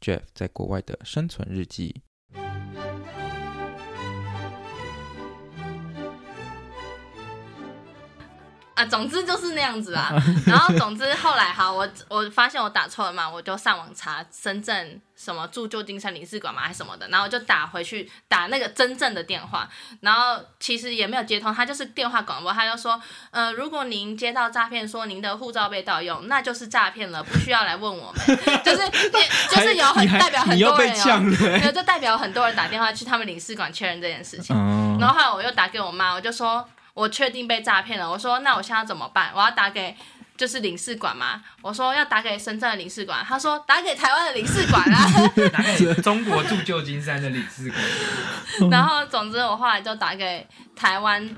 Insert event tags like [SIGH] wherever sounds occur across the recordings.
Jeff 在国外的生存日记。啊，总之就是那样子啊。[LAUGHS] 然后总之后来哈，我我发现我打错了嘛，我就上网查深圳什么驻旧金山领事馆嘛，还是什么的，然后我就打回去打那个真正的电话，然后其实也没有接通，他就是电话广播，他就说，呃，如果您接到诈骗说您的护照被盗用，那就是诈骗了，不需要来问我们，[LAUGHS] 就是就是有很代表很多人哦，有就代表很多人打电话去他们领事馆确认这件事情，然后后来我又打给我妈，我就说。我确定被诈骗了，我说那我现在怎么办？我要打给就是领事馆吗？我说要打给深圳的领事馆，他说打给台湾的领事馆啊，[LAUGHS] 打给中国驻旧金山的领事馆。[LAUGHS] 然后总之我后来就打给台湾，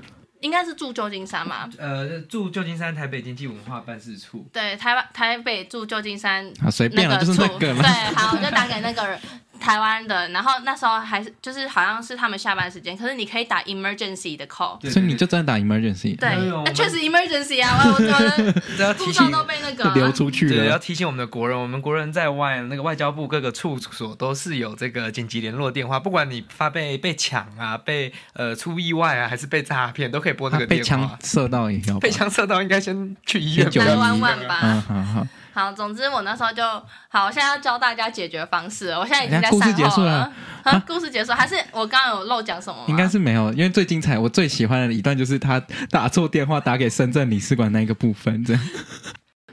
应该是驻旧金山嘛？呃，驻旧金山台北经济文化办事处。对，台湾台北驻旧金山啊，随便了，就是那个。对，好，我就打给那个人。台湾的，然后那时候还是就是好像是他们下班时间，可是你可以打 emergency 的 call，所以你就真的打 emergency。对，那确实 emergency 啊，我我的 [LAUGHS] 护照都被那个流出去了。对，要提醒我们的国人，我们国人在外，那个外交部各个处所都是有这个紧急联络电话，不管你发被被抢啊，被呃出意外啊，还是被诈骗，都可以拨那个电话。被枪射到也要，被枪射到应该先去医院911，911吧。嗯，好好。好，总之我那时候就好，我现在要教大家解决方式。我现在已经在。故事结束了。啊，故事结束还是我刚刚有漏讲什么吗？应该是没有，因为最精彩，我最喜欢的一段就是他打错电话打给深圳领事馆那一个部分，这样。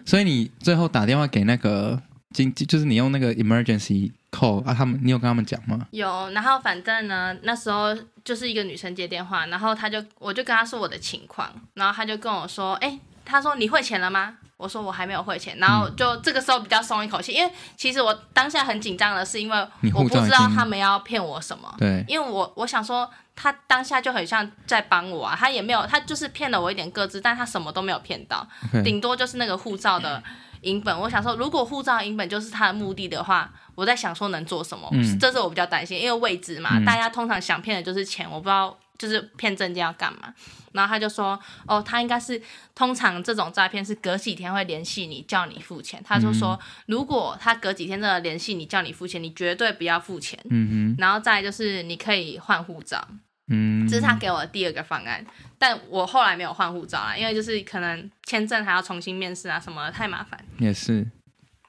所以你最后打电话给那个经，就是你用那个 emergency call 啊，他们你有跟他们讲吗？有，然后反正呢，那时候就是一个女生接电话，然后他就我就跟他说我的情况，然后他就跟我说，哎，他说你汇钱了吗？我说我还没有汇钱，然后就这个时候比较松一口气，因为其实我当下很紧张的是，因为我不知道他们要骗我什么。对，因为我我想说他当下就很像在帮我啊，他也没有，他就是骗了我一点个资，但他什么都没有骗到顶多就是那个护照的影本。我想说，如果护照影本就是他的目的的话，我在想说能做什么，嗯、这是我比较担心，因为未知嘛，嗯、大家通常想骗的就是钱，我不知道。就是骗证件要干嘛？然后他就说：“哦，他应该是通常这种诈骗是隔几天会联系你，叫你付钱。”他就说：“如果他隔几天真的联系你，叫你付钱，你绝对不要付钱。”嗯哼。然后再就是你可以换护照。嗯。这是他给我的第二个方案，但我后来没有换护照啦，因为就是可能签证还要重新面试啊什么的，太麻烦。也是。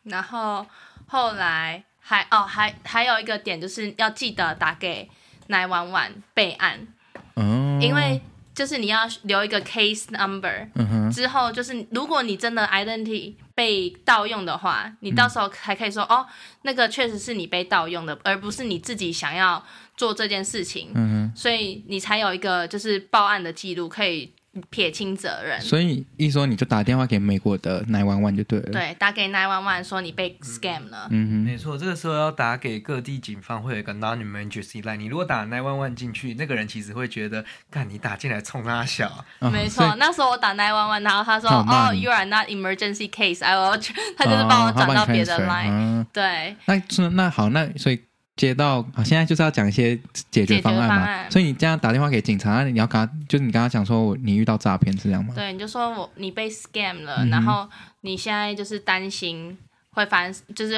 然后后来还哦还还有一个点就是要记得打给911备案。因为就是你要留一个 case number，之后就是如果你真的 identity 被盗用的话，你到时候还可以说哦，那个确实是你被盗用的，而不是你自己想要做这件事情，所以你才有一个就是报案的记录可以。撇清责任，所以一说你就打电话给美国的911就对了。对，打给911说你被 scam 了。嗯哼，没错，这个时候要打给各地警方会有一个 non-emergency line。你如果打911进去，那个人其实会觉得，看你打进来冲他小。哦、没错，那时候我打911，然后他说，哦，you are not emergency case，I will，他就是帮我转到别的 line、哦。对，那那好，那所以。接到啊，现在就是要讲一些解决方案嘛，案所以你这样打电话给警察，你要跟他，就是你跟他讲说你遇到诈骗是这样吗？对，你就说我你被 scam 了，嗯、然后你现在就是担心会发生，就是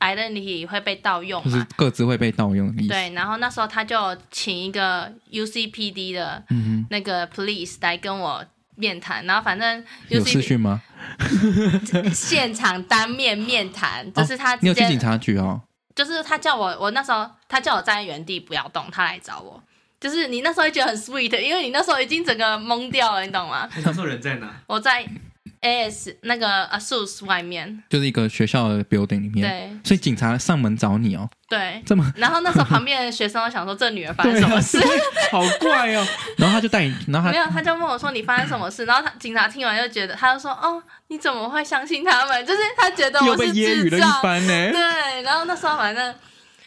identity 会被盗用，就是各自会被盗用。对，然后那时候他就请一个 UCPD 的那个 police 来跟我面谈，然后反正 UCPD, 有视讯吗？[LAUGHS] 现场当面面谈，就是他、哦、你有去警察局哦。就是他叫我，我那时候他叫我站在原地不要动，他来找我。就是你那时候会觉得很 sweet，因为你那时候已经整个懵掉了，你懂吗？[LAUGHS] 那时候人在哪？我在 AS 那个 ASUS 外面，就是一个学校的 building 里面。对，所以警察上门找你哦。对，这么，然后那时候旁边的学生都想说，这女儿发生 [LAUGHS] 什么事？好怪哦。[LAUGHS] 然后他就带你，然后他没有，他就问我说你发生什么事？然后他警察听完就觉得，他就说哦，你怎么会相信他们？就是他觉得我是智障。对，然后那时候反正。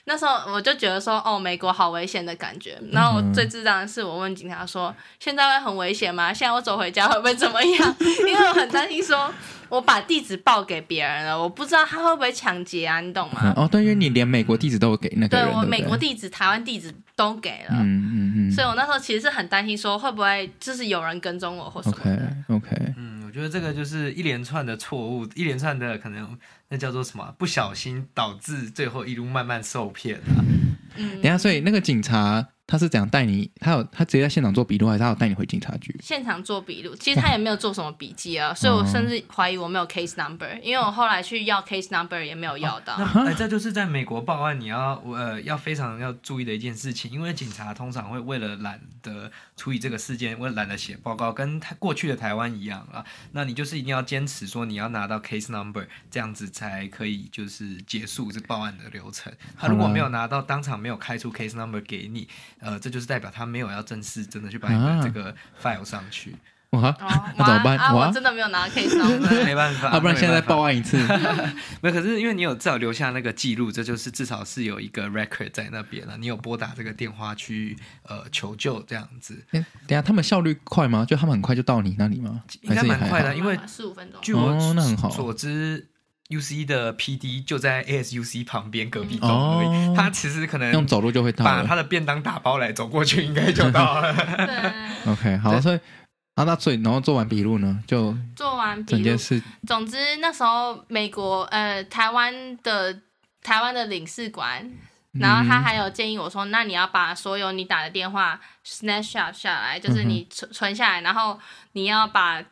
那时候我就觉得说，哦，美国好危险的感觉。然后我最智障的是，我问警察说，现在会很危险吗？现在我走回家会不会怎么样？因为我很担心说。我把地址报给别人了，我不知道他会不会抢劫啊，你懂吗？嗯、哦，对，因为你连美国地址都有给那个人，对，我美国地址、台湾地址都给了，嗯嗯嗯，所以我那时候其实是很担心，说会不会就是有人跟踪我或什么的。OK OK，嗯，我觉得这个就是一连串的错误，一连串的可能那叫做什么？不小心导致最后一路慢慢受骗啊。嗯，等下，所以那个警察。他是怎样带你？他有他直接在现场做笔录，还是他有带你回警察局？现场做笔录，其实他也没有做什么笔记啊，[LAUGHS] 所以我甚至怀疑我没有 case number，因为我后来去要 case number 也没有要到。哦、那哎，这就是在美国报案，你要呃要非常要注意的一件事情，因为警察通常会为了懒得处理这个事件，为了懒得写报告，跟他过去的台湾一样啊，那你就是一定要坚持说你要拿到 case number，这样子才可以就是结束这报案的流程。他如果没有拿到，当场没有开出 case number 给你，呃，这就是代表他。他没有要正式真的去把你的这个 file 上去，哇，那怎么办？啊，我真的没有拿 case [LAUGHS] 没办法，要不然现在报案一次。[LAUGHS] 没有，可是因为你有至少留下那个记录，这就是至少是有一个 record 在那边了。你有拨打这个电话去呃求救这样子。等下他们效率快吗？就他们很快就到你那里吗？应该蛮快的，因为十五分钟。据我所知。U C 的 P D 就在 A S U C 旁边隔壁栋而已，哦，他其实可能用走路就会到，把他的便当打包来走过去，应该就到了。对，[LAUGHS] OK，好，所以啊，那所以然后做完笔录呢，就做完整件事。总之那时候美国呃台湾的台湾的领事馆。然后他还有建议我说：“那你要把所有你打的电话 snapshot 下来，就是你存存下来，然后你要把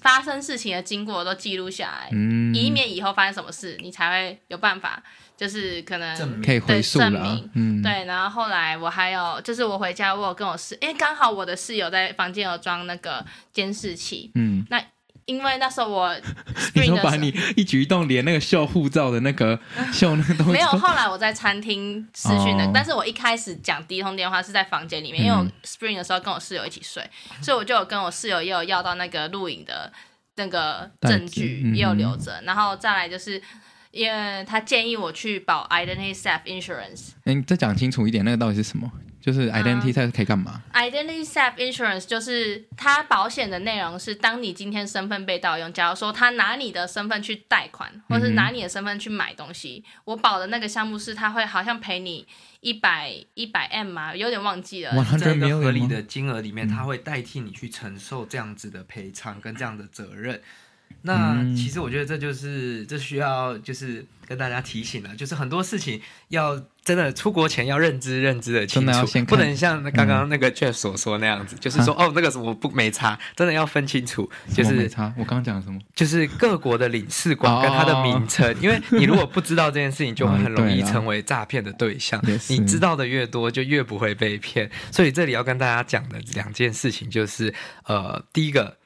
发生事情的经过都记录下来，以免以后发生什么事，你才会有办法，就是可能证明可以回溯了。嗯，对。然后后来我还有，就是我回家我有跟我室，因为刚好我的室友在房间有装那个监视器，嗯，那。因为那时候我，[LAUGHS] 你说把你一举一动连那个秀护照的那个 [LAUGHS] 秀那个东西，没有。后来我在餐厅视讯的，但是我一开始讲第一通电话是在房间里面，因为我 Spring 的时候跟我室友一起睡，所以我就有跟我室友也有要到那个录影的那个证据，也有留着。然后再来就是，因为他建议我去保 Identity Theft Insurance。哎，你再讲清楚一点，那个到底是什么？就是 identity theft 可以干嘛？identity theft insurance 就是它保险的内容是，当你今天身份被盗用，假如说他拿你的身份去贷款，或是拿你的身份去买东西，嗯、我保的那个项目是，他会好像赔你一百一百 M 嘛，有点忘记了。在一个合理的金额里面，他会代替你去承受这样子的赔偿跟这样的责任。那其实我觉得这就是这需要就是跟大家提醒了，就是很多事情要真的出国前要认知认知的清楚，不能像刚刚那个 Jeff 所说那样子，嗯、就是说哦那个什么不没差，真的要分清楚，就是没差。我刚刚讲什么？就是各国的领事馆跟它的名称，哦、因为你如果不知道这件事情，就会很容易成为诈骗的对象。你知道的越多，就越不会被骗。所以这里要跟大家讲的两件事情就是，呃，第一个。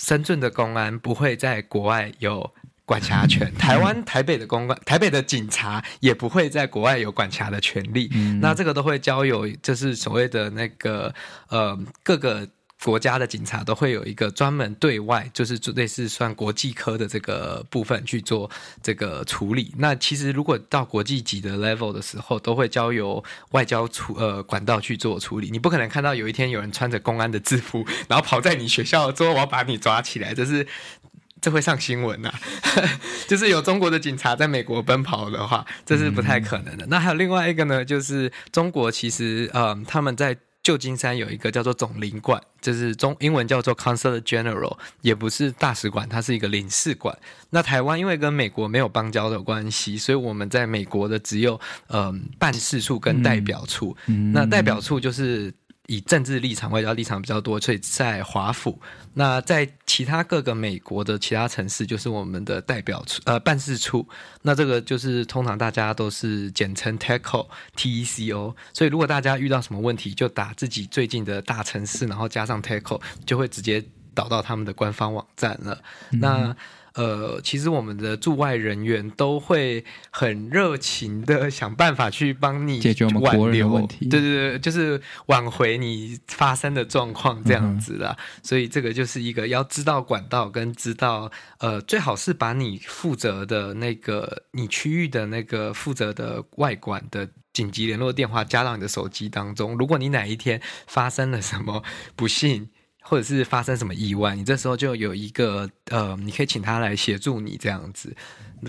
深圳的公安不会在国外有管辖权，台湾台北的公安、台北的警察也不会在国外有管辖的权利。嗯、那这个都会交由，就是所谓的那个呃各个。国家的警察都会有一个专门对外，就是类似算国际科的这个部分去做这个处理。那其实如果到国际级的 level 的时候，都会交由外交处呃管道去做处理。你不可能看到有一天有人穿着公安的制服，然后跑在你学校说我要把你抓起来，这是 [LAUGHS] 这会上新闻呐、[LAUGHS] 就是有中国的警察在美国奔跑的话，这是不太可能的。那还有另外一个呢，就是中国其实嗯、呃、他们在。旧金山有一个叫做总领馆，就是中英文叫做 Consulate General，也不是大使馆，它是一个领事馆。那台湾因为跟美国没有邦交的关系，所以我们在美国的只有嗯、呃、办事处跟代表处。嗯、那代表处就是。以政治立场、外交立场比较多，所以在华府。那在其他各个美国的其他城市，就是我们的代表处呃办事处。那这个就是通常大家都是简称 TECO T E C O。所以如果大家遇到什么问题，就打自己最近的大城市，然后加上 TECO，就会直接导到他们的官方网站了。嗯、那呃，其实我们的驻外人员都会很热情的想办法去帮你解决我们国人的问题。对对对，就是挽回你发生的状况这样子啦。嗯、所以这个就是一个要知道管道跟知道呃，最好是把你负责的那个你区域的那个负责的外管的紧急联络电话加到你的手机当中。如果你哪一天发生了什么不幸，或者是发生什么意外，你这时候就有一个呃，你可以请他来协助你这样子。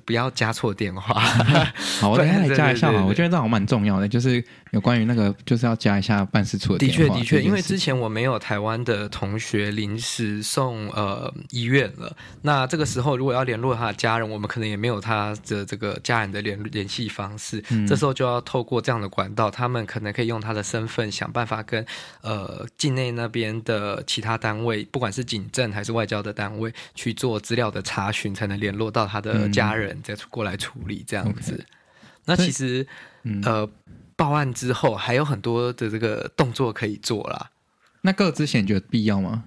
不要加错电话。[LAUGHS] 好，我等下来加一下嘛。我觉得这好蛮重要的，就是有关于那个，就是要加一下办事处的电话。的确，的确，因为之前我没有台湾的同学临时送呃医院了，那这个时候如果要联络他的家人，我们可能也没有他的这个家人的联联系方式。嗯，这时候就要透过这样的管道，他们可能可以用他的身份想办法跟呃境内那边的其他单位，不管是警政还是外交的单位去做资料的查询，才能联络到他的家人。嗯再过来处理这样子，Okay. 那其实、嗯、呃报案之后还有很多的这个动作可以做啦。那各之险觉得必要吗？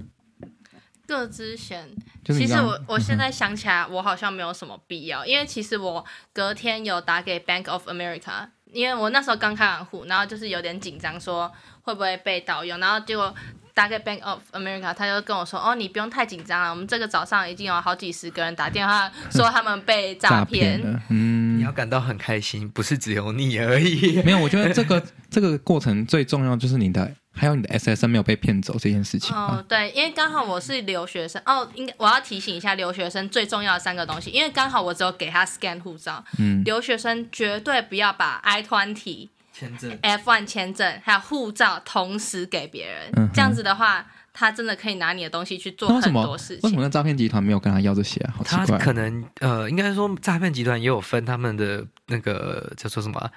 各之险，其实我我现在想起来，我好像没有什么必要，嗯、因为其实我隔天有打给 Bank of America，因为我那时候刚开完户，然后就是有点紧张，说会不会被盗用，然后结果。打给 Bank of America，他就跟我说：“哦，你不用太紧张了，我们这个早上已经有好几十个人打电话 [LAUGHS] 说他们被诈骗。”嗯，你要感到很开心，不是只有你而已。[LAUGHS] 没有，我觉得这个这个过程最重要就是你的，还有你的 SSN 没有被骗走这件事情。哦，对，因为刚好我是留学生哦，应该我要提醒一下留学生最重要的三个东西，因为刚好我只有给他 scan 护照。嗯，留学生绝对不要把 I-20。签证、F1 签证还有护照同时给别人，嗯、这样子的话，他真的可以拿你的东西去做很多事情。为什么诈骗集团没有跟他要这些啊？好奇怪。他可能呃，应该说诈骗集团也有分他们的那个叫做什么？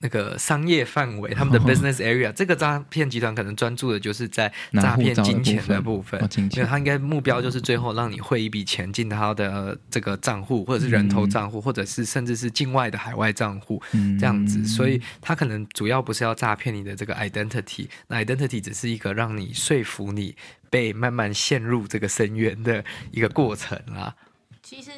那个商业范围，他们的 business area，、哦、这个诈骗集团可能专注的就是在诈骗金钱的部分，因为他应该目标就是最后让你汇一笔钱进他的这个账户，或者是人头账户，嗯、或者是甚至是境外的海外账户，嗯、这样子。所以他可能主要不是要诈骗你的这个 identity，那 identity 只是一个让你说服你被慢慢陷入这个深渊的一个过程啦。其实。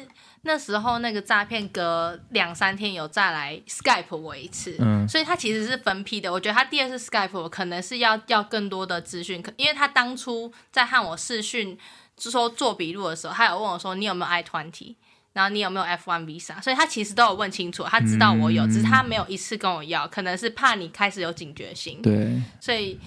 那时候那个诈骗隔两三天有再来 Skype 我一次，嗯，所以他其实是分批的。我觉得他第二次 Skype 我可能是要要更多的资讯，因为他当初在和我视讯，就说做笔录的时候，他有问我说你有没有 I-20，然后你有没有 F1 Visa，所以他其实都有问清楚，他知道我有，嗯、只是他没有一次跟我要，可能是怕你开始有警觉性，对，所以。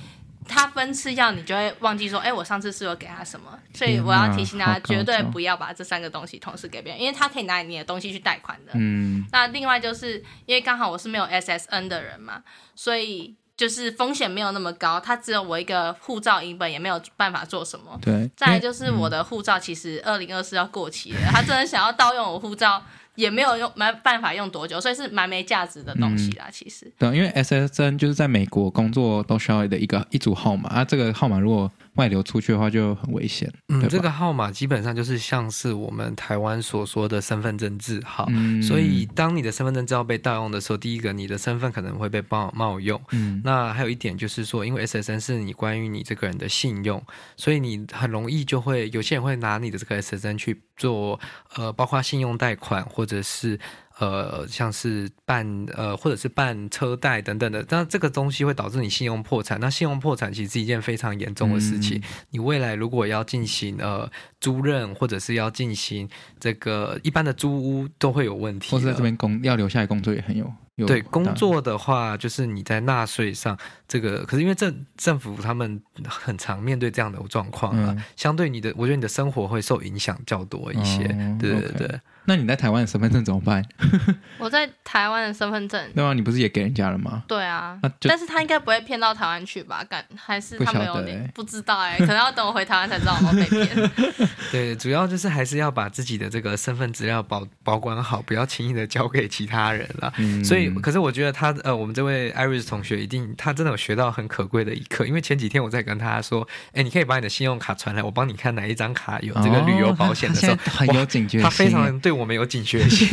他分次要你就会忘记说，哎，我上次是有给他什么，所以我要提醒大家，绝对不要把这三个东西同时给别人，因为他可以拿你的东西去贷款的。嗯。那另外就是因为刚好我是没有 SSN 的人嘛，所以就是风险没有那么高，他只有我一个护照影本，也没有办法做什么。对。再来就是我的护照其实二零二四要过期了，他真的想要盗用我护照。也没有用，没办法用多久，所以是蛮没价值的东西啦。嗯、其实，对，因为 SSN 就是在美国工作都需要的一个一组号码啊，这个号码如果外流出去的话就很危险。嗯，这个号码基本上就是像是我们台湾所说的身份证字号，嗯、所以当你的身份证字号被盗用的时候，第一个你的身份可能会被冒冒用。嗯，那还有一点就是说，因为 SSN 是你关于你这个人的信用，所以你很容易就会有些人会拿你的这个 SSN 去做呃，包括信用贷款或者是。呃，像是办呃，或者是办车贷等等的，那这个东西会导致你信用破产。那信用破产其实是一件非常严重的事情。嗯、你未来如果要进行呃租赁，或者是要进行这个一般的租屋，都会有问题。或者在这边工要留下来工作也很有。有对工作的话，就是你在纳税上这个，可是因为政政府他们很常面对这样的状况啊，嗯、相对你的，我觉得你的生活会受影响较多一些。哦、对对对。Okay. 那你在台湾的身份证怎么办？[LAUGHS] 我在台湾的身份证，对啊，你不是也给人家了吗？对啊，但是他应该不会骗到台湾去吧？敢还是他没有点不，欸、不知道哎，欸，可能要等我回台湾才知道有没有被骗。[LAUGHS] 对，主要就是还是要把自己的这个身份资料保保管好，不要轻易的交给其他人了。嗯，所以，可是我觉得他呃，我们这位 Iris 同学一定他真的有学到很可贵的一课，因为前几天我在跟他说，哎，你可以把你的信用卡传来，我帮你看哪一张卡有这个旅游保险的时候，[LAUGHS] 哦，很有警觉性，他非常对。我们有警觉性，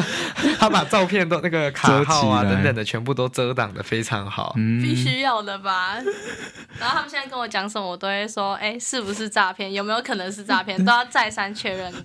[LAUGHS] 他把照片都那个卡号啊等等的全部都遮挡的非常好，嗯、必须要的吧？然后他们现在跟我讲什么，我都会说，哎，是不是诈骗？有没有可能是诈骗？都要再三确认过。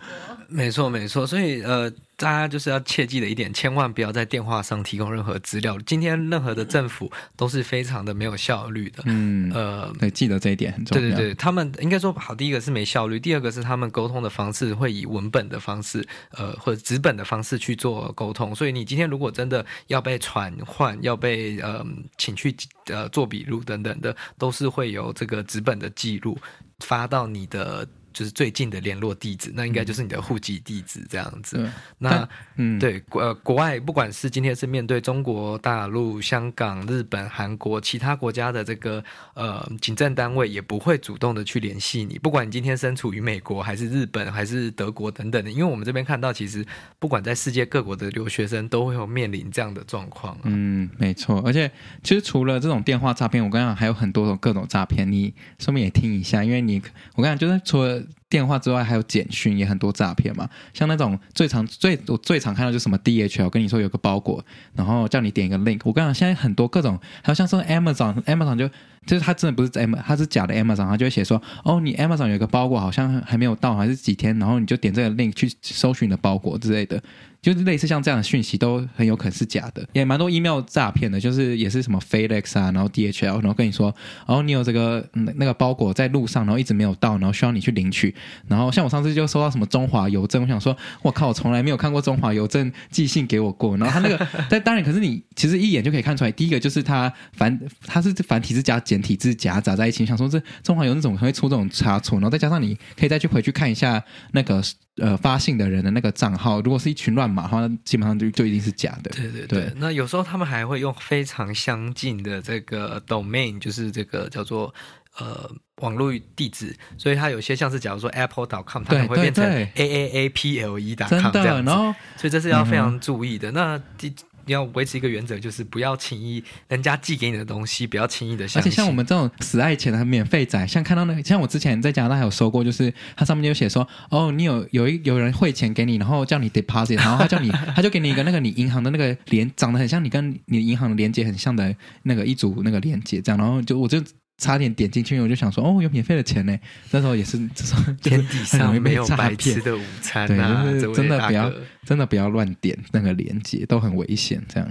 没错，没错。所以呃。大家就是要切记的一点，千万不要在电话上提供任何资料。今天任何的政府都是非常的没有效率的。嗯，呃，对，记得这一点很重要。对对对，他们应该说好，第一个是没效率，第二个是他们沟通的方式会以文本的方式，呃，或者纸本的方式去做沟通。所以你今天如果真的要被传唤，要被呃请去呃做笔录等等的，都是会有这个纸本的记录发到你的。就是最近的联络地址，那应该就是你的户籍地址这样子。嗯、那嗯，对，呃，国外不管是今天是面对中国大陆、香港、日本、韩国其他国家的这个呃警政单位，也不会主动的去联系你。不管你今天身处于美国，还是日本，还是德国等等的，因为我们这边看到，其实不管在世界各国的留学生，都会有面临这样的状况。嗯，没错。而且其实除了这种电话诈骗，我刚刚还有很多种各种诈骗，你顺便也听一下，因为你我刚刚就是除了电话之外，还有简讯也很多诈骗嘛，像那种最常最我最常看到就是什么 DHL，跟你说有个包裹，然后叫你点一个 link。我跟你讲，现在很多各种，还有像说 Amazon，Amazon 就就是它真的不是 M，它是假的 Amazon，它就会写说，哦，你 Amazon 有一个包裹好像还没有到，还是几天，然后你就点这个 link 去搜寻你的包裹之类的。就是类似像这样的讯息都很有可能是假的，也蛮多 email 诈骗的，就是也是什么 FedEx 啊，然后 DHL，然后跟你说，然哦，你有这个那个包裹在路上，然后一直没有到，然后需要你去领取。然后像我上次就收到什么中华邮政，我想说，我靠，我从来没有看过中华邮政寄信给我过。然后他那个，但当然，可是你其实一眼就可以看出来，第一个就是它繁，它是繁体字加简体字夹杂在一起，想说这中华邮政怎么会出这种差错？然后再加上你可以再去回去看一下那个。呃，发信的人的那个账号，如果是一群乱码的话，基本上就就一定是假的。对对对。对那有时候他们还会用非常相近的这个 domain，就是这个叫做呃网络地址，所以它有些像是假如说 apple.com，它可能会变成 aaaple.com 这样子。然后，所以这是要非常注意的。嗯、那第。你要维持一个原则，就是不要轻易人家寄给你的东西，不要轻易的相信。而且像我们这种死爱钱的免费仔，像看到那个，像我之前在加拿大还有收过，就是它上面就写说，哦，你有有一有人汇钱给你，然后叫你 deposit，[LAUGHS] 然后他叫你，他就给你一个那个你银行的那个连，长得很像你跟你银行的连接很像的那个一组那个连接，这样，然后就我就。差点点进去，我就想说，哦，有免费的钱呢。那时候也是，[LAUGHS] 这时候天底上没有白吃的午餐啊！对，就是真的不要，真的不要乱点那个链接，都很危险。这样，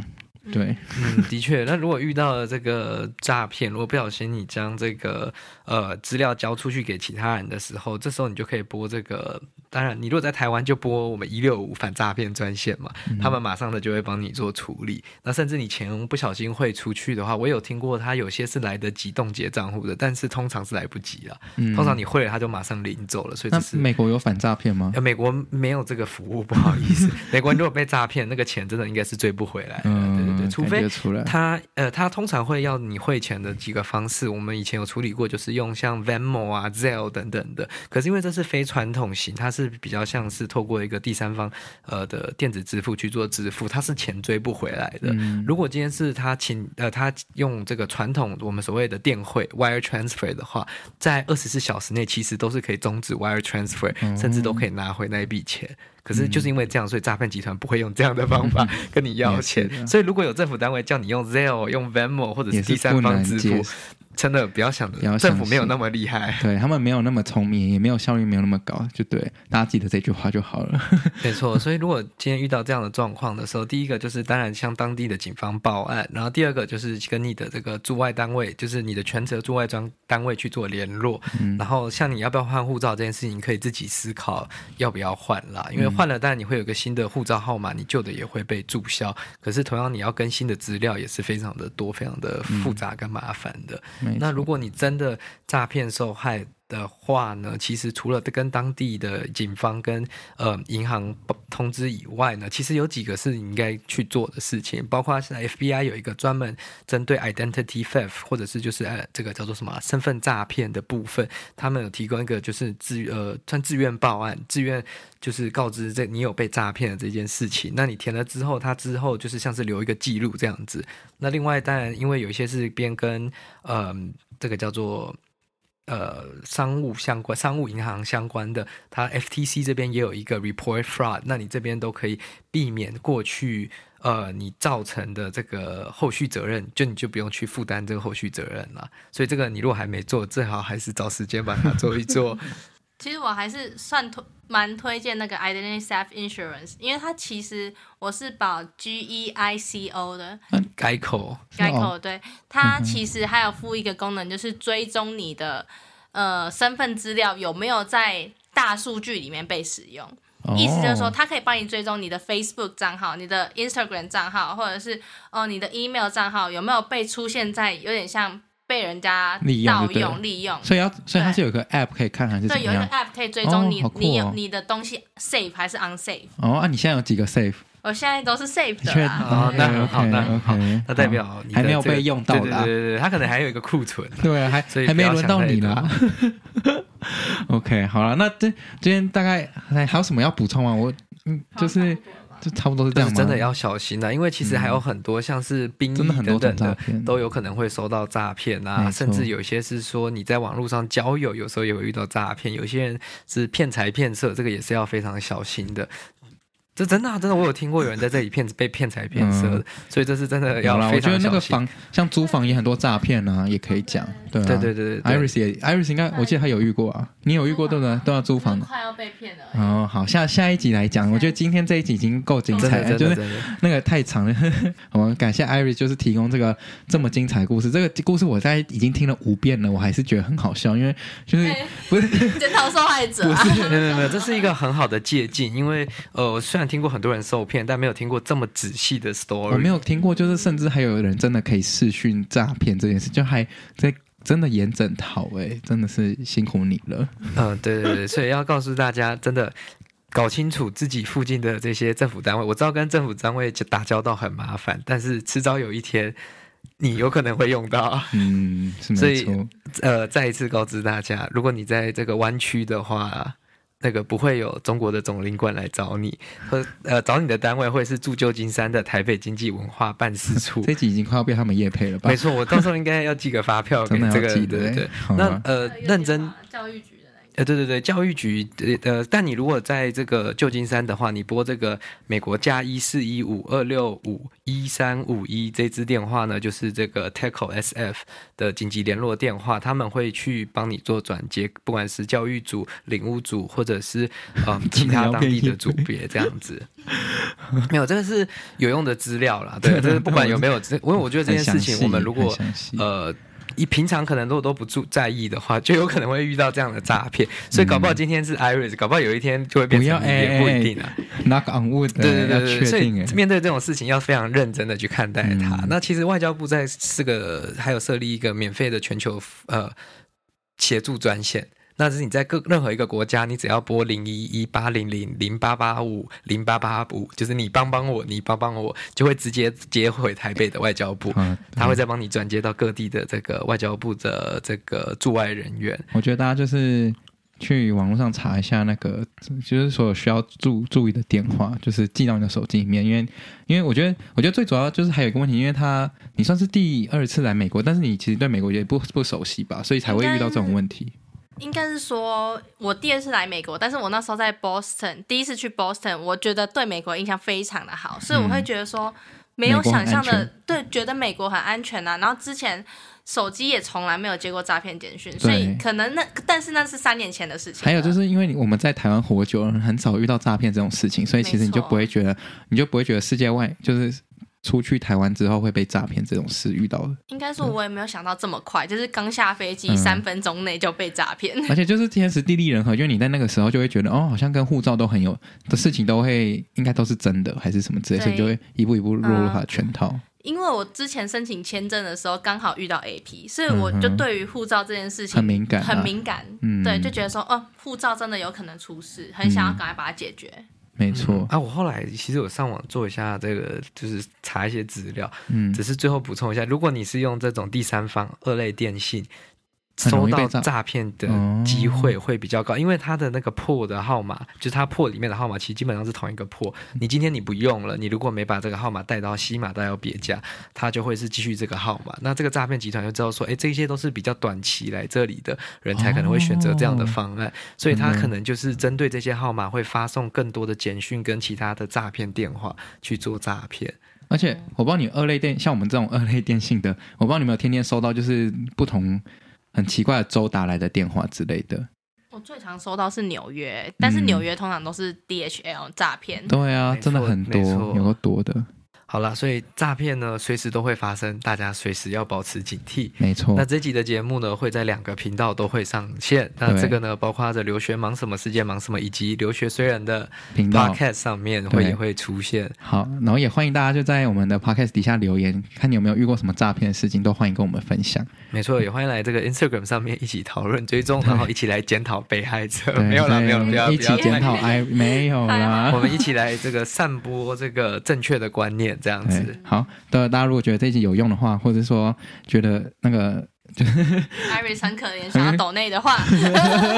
对，嗯，的确。那如果遇到了这个诈骗，如果不小心你将这个呃资料交出去给其他人的时候，这时候你就可以拨这个。当然，你如果在台湾就拨我们一六五反诈骗专线嘛，嗯、他们马上的就会帮你做处理。那甚至你钱不小心汇出去的话，我有听过他有些是来得及冻结账户的，但是通常是来不及了。嗯、通常你汇了，他就马上领走了。所以这是美国有反诈骗吗？呃，美国没有这个服务，不好意思。美国人如果被诈骗，那个钱真的应该是追不回来。嗯，对对对，除非他呃，他通常会要你汇钱的几个方式，我们以前有处理过，就是用像 Venmo 啊、Zelle 等等的。可是因为这是非传统型，它是。是比较像是透过一个第三方呃的电子支付去做支付，它是钱追不回来的。嗯、如果今天是他请呃他用这个传统我们所谓的电汇 wire transfer 的话，在二十四小时内其实都是可以终止 wire transfer，、嗯、甚至都可以拿回那一笔钱。可是就是因为这样，所以诈骗集团不会用这样的方法跟你要钱。嗯、所以如果有政府单位叫你用 Zelle、用 Venmo 或者是第三方支付。真的不要想的，政府没有那么厉害，对他们没有那么聪明，也没有效率没有那么高，就对大家记得这句话就好了。没错，所以如果今天遇到这样的状况的时候，第一个就是当然向当地的警方报案，然后第二个就是跟你的这个驻外单位，就是你的全责驻外专单位去做联络。然后像你要不要换护照这件事情，你可以自己思考要不要换啦，因为换了当然你会有个新的护照号码，你旧的也会被注销。可是同样你要更新的资料也是非常的多，非常的复杂跟麻烦的。那如果你真的诈骗受害的话呢，其实除了跟当地的警方跟呃银行通知以外呢，其实有几个是你应该去做的事情，包括是 FBI 有一个专门针对 identity theft 或者是就是呃这个叫做什么身份诈骗的部分，他们有提供一个就是自呃算自愿报案，自愿就是告知这你有被诈骗的这件事情，那你填了之后，他之后就是像是留一个记录这样子。那另外当然因为有一些是边跟呃这个叫做。呃商务相关、商务银行相关的，它 FTC 这边也有一个 report fraud，那你这边都可以避免过去呃你造成的这个后续责任，就你就不用去负担这个后续责任了。所以这个你如果还没做，最好还是找时间把它做一做。其实我还是算推蛮推荐那个 Identity Theft Insurance，因为它其实我是保 G E I C O 的，改口。改口，对，它其实还有附一个功能，就是追踪你的呃身份资料有没有在大数据里面被使用，意思就是说它可以帮你追踪你的 Facebook 账号、你的 Instagram 账号，或者是哦、呃、你的 email 账号有没有被出现在有点像。被人家盗用利用，所以要所以它是有一个 app 可以看还是怎么样？对，有一个 app 可以追踪你，你有你的东西 safe 还是 unsafe？哦，啊，你现在有几个 safe？我现在都是 safe 的啦。哦，那很好，那很好，那代表还没有被用到。对对对，它可能还有一个库存。对，还还没轮到你呢。[LAUGHS] OK，好了，那这今天大概还还有什么要补充吗？我嗯，就是。就差不多是这样，真的要小心的、啊，因为其实还有很多像是兵役等等的，都有可能会收到诈骗啊，甚至有些是说你在网络上交友，有时候也会遇到诈骗，有些人是骗财骗色，这个也是要非常小心的。这真的、啊、真的，我有听过有人在这里骗被骗财骗色的，嗯、所以这是真的要非常小心。我觉得那个房像租房也很多诈骗啊，也可以讲。对、啊、对对对对，Iris 也 Iris 应该我记得他有遇过啊，你有遇过对不对？都要租房的，快要被骗了。哦，好，下下一集来讲，我觉得今天这一集已经够精彩了，就是那个太长了。[LAUGHS] 我们感谢 Iris 就是提供这个这么精彩的故事，这个故事我在已经听了五遍了，我还是觉得很好笑，因为就是、欸、不是 [LAUGHS] 检讨受害者、啊，不是 [LAUGHS] 没有没有，这是一个很好的借鉴，因为呃，我虽然听过很多人受。骗，但没有听过这么仔细的 story。我没有听过，就是甚至还有人真的可以视讯诈骗这件事，就还在真的严整套。哎，真的是辛苦你了。嗯，对对对，所以要告诉大家，真的搞清楚自己附近的这些政府单位。我知道跟政府单位打交道很麻烦，但是迟早有一天你有可能会用到。[LAUGHS] 嗯，是没错。所以呃，再一次告知大家，如果你在这个湾区的话。那个不会有中国的总领馆来找你，和呃找你的单位会是驻旧金山的台北经济文化办事处。[LAUGHS] 这集已经快要被他们业配了吧？没错，我到时候应该要寄个发票 [LAUGHS] 给这个，对对对。那呃，认真教育局。呃，对对对，教育局呃，但你如果在这个旧金山的话，你拨这个美国加一四一五二六五一三五一这支电话呢，就是这个 TECO SF 的紧急联络电话，他们会去帮你做转接，不管是教育组、领务组，或者是呃其他当地的组别这样子。[LAUGHS] 没有，这个是有用的资料啦，对，[LAUGHS] 这是不管有没有，因为我觉得这件事情，我们如果呃。你平常可能如果都不注在意的话，就有可能会遇到这样的诈骗。所以搞不好今天是 Iris，搞不好有一天就会变成你，也不一定啊。Knock on wood，对对对对。所以面对这种事情要非常认真的去看待它。嗯、那其实外交部在这个还有设立一个免费的全球呃协助专线。那是你在各任何一个国家，你只要拨零一一八零零零八八五零八八五，就是你帮帮我，你帮帮我，就会直接接回台北的外交部，嗯、他会再帮你转接到各地的这个外交部的这个驻外人员。我觉得大家就是去网络上查一下那个，就是所有需要注注意的电话，就是记到你的手机里面，因为因为我觉得我觉得最主要就是还有一个问题，因为他你算是第二次来美国，但是你其实对美国也不不熟悉吧，所以才会遇到这种问题。应该是说，我第二次来美国，但是我那时候在 Boston，第一次去 Boston，我觉得对美国印象非常的好，所以我会觉得说，没有想象的，对，觉得美国很安全啊。然后之前手机也从来没有接过诈骗简讯，所以可能那，但是那是三年前的事情。还有就是因为我们在台湾活久了，很少遇到诈骗这种事情，所以其实你就不会觉得，你就不会觉得世界外就是。出去台湾之后会被诈骗这种事遇到的，应该说我也没有想到这么快，就是刚下飞机三分钟内就被诈骗，[LAUGHS] 而且就是天时地利人和，因为你在那个时候就会觉得哦，好像跟护照都很有的事情都会应该都是真的还是什么之类，所以就会一步一步落入他的圈套。因为我之前申请签证的时候刚好遇到 AP，所以我就对于护照这件事情很敏感，很敏感，嗯。对，就觉得说哦，护照真的有可能出事，很想要赶快把它解决。没错、嗯、啊，我后来其实我上网做一下这个，就是查一些资料，嗯，只是最后补充一下，如果你是用这种第三方二类电信收到诈骗的机会会比较高，因为他的那个破的号码，就是他破里面的号码，其实基本上是同一个破。你今天你不用了，你如果没把这个号码带到西马带到别家，他就会是继续这个号码。那这个诈骗集团就知道说，哎，这些都是比较短期来这里的人才可能会选择这样的方案，所以他可能就是针对这些号码会发送更多的简讯跟其他的诈骗电话去做诈骗。而且我不知道你二类电，像我们这种二类电信的，我不知道你有没有天天收到就是不同。很奇怪的州打来的电话之类的，我最常收到是纽约，但是纽约通常都是 DHL 诈骗。对啊，真的很多，有个多的。好了，所以诈骗呢，随时都会发生，大家随时要保持警惕。没错。那这集的节目呢，会在两个频道都会上线。那这个呢，包括着留学忙什么，世界忙什么，以及留学虽然的 Podcast 上面会也会出现。好，然后也欢迎大家就在我们的 Podcast 底下留言，看你有没有遇过什么诈骗的事情，都欢迎跟我们分享。没错，也欢迎来这个 Instagram 上面一起讨论、[LAUGHS] 追踪，然后一起来检讨被害者。没有啦，没有了，不要一起检讨。哎，没有啦，[LAUGHS] 我们一起来这个散播这个正确的观念，这样子。好。的，大家如果觉得这一集有用的话，或者说觉得那个就 Iris 很可怜，想要抖内的话，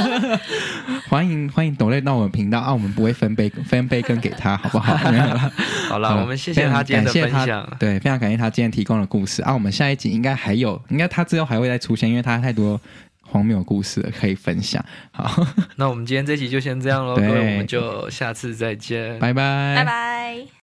[LAUGHS] 欢迎欢迎抖内到我们频道啊，我们不会分杯分杯羹给他，好不好？[LAUGHS] 好了，好了，我们谢谢他今天的分享，对，非常感谢他今天提供的故事啊。我们下一集应该还有，应该他之后还会再出现，因为他太多荒谬故事可以分享。好，[LAUGHS] 那我们今天这集就先这样喽，各位，我们就下次再见，拜拜，拜拜。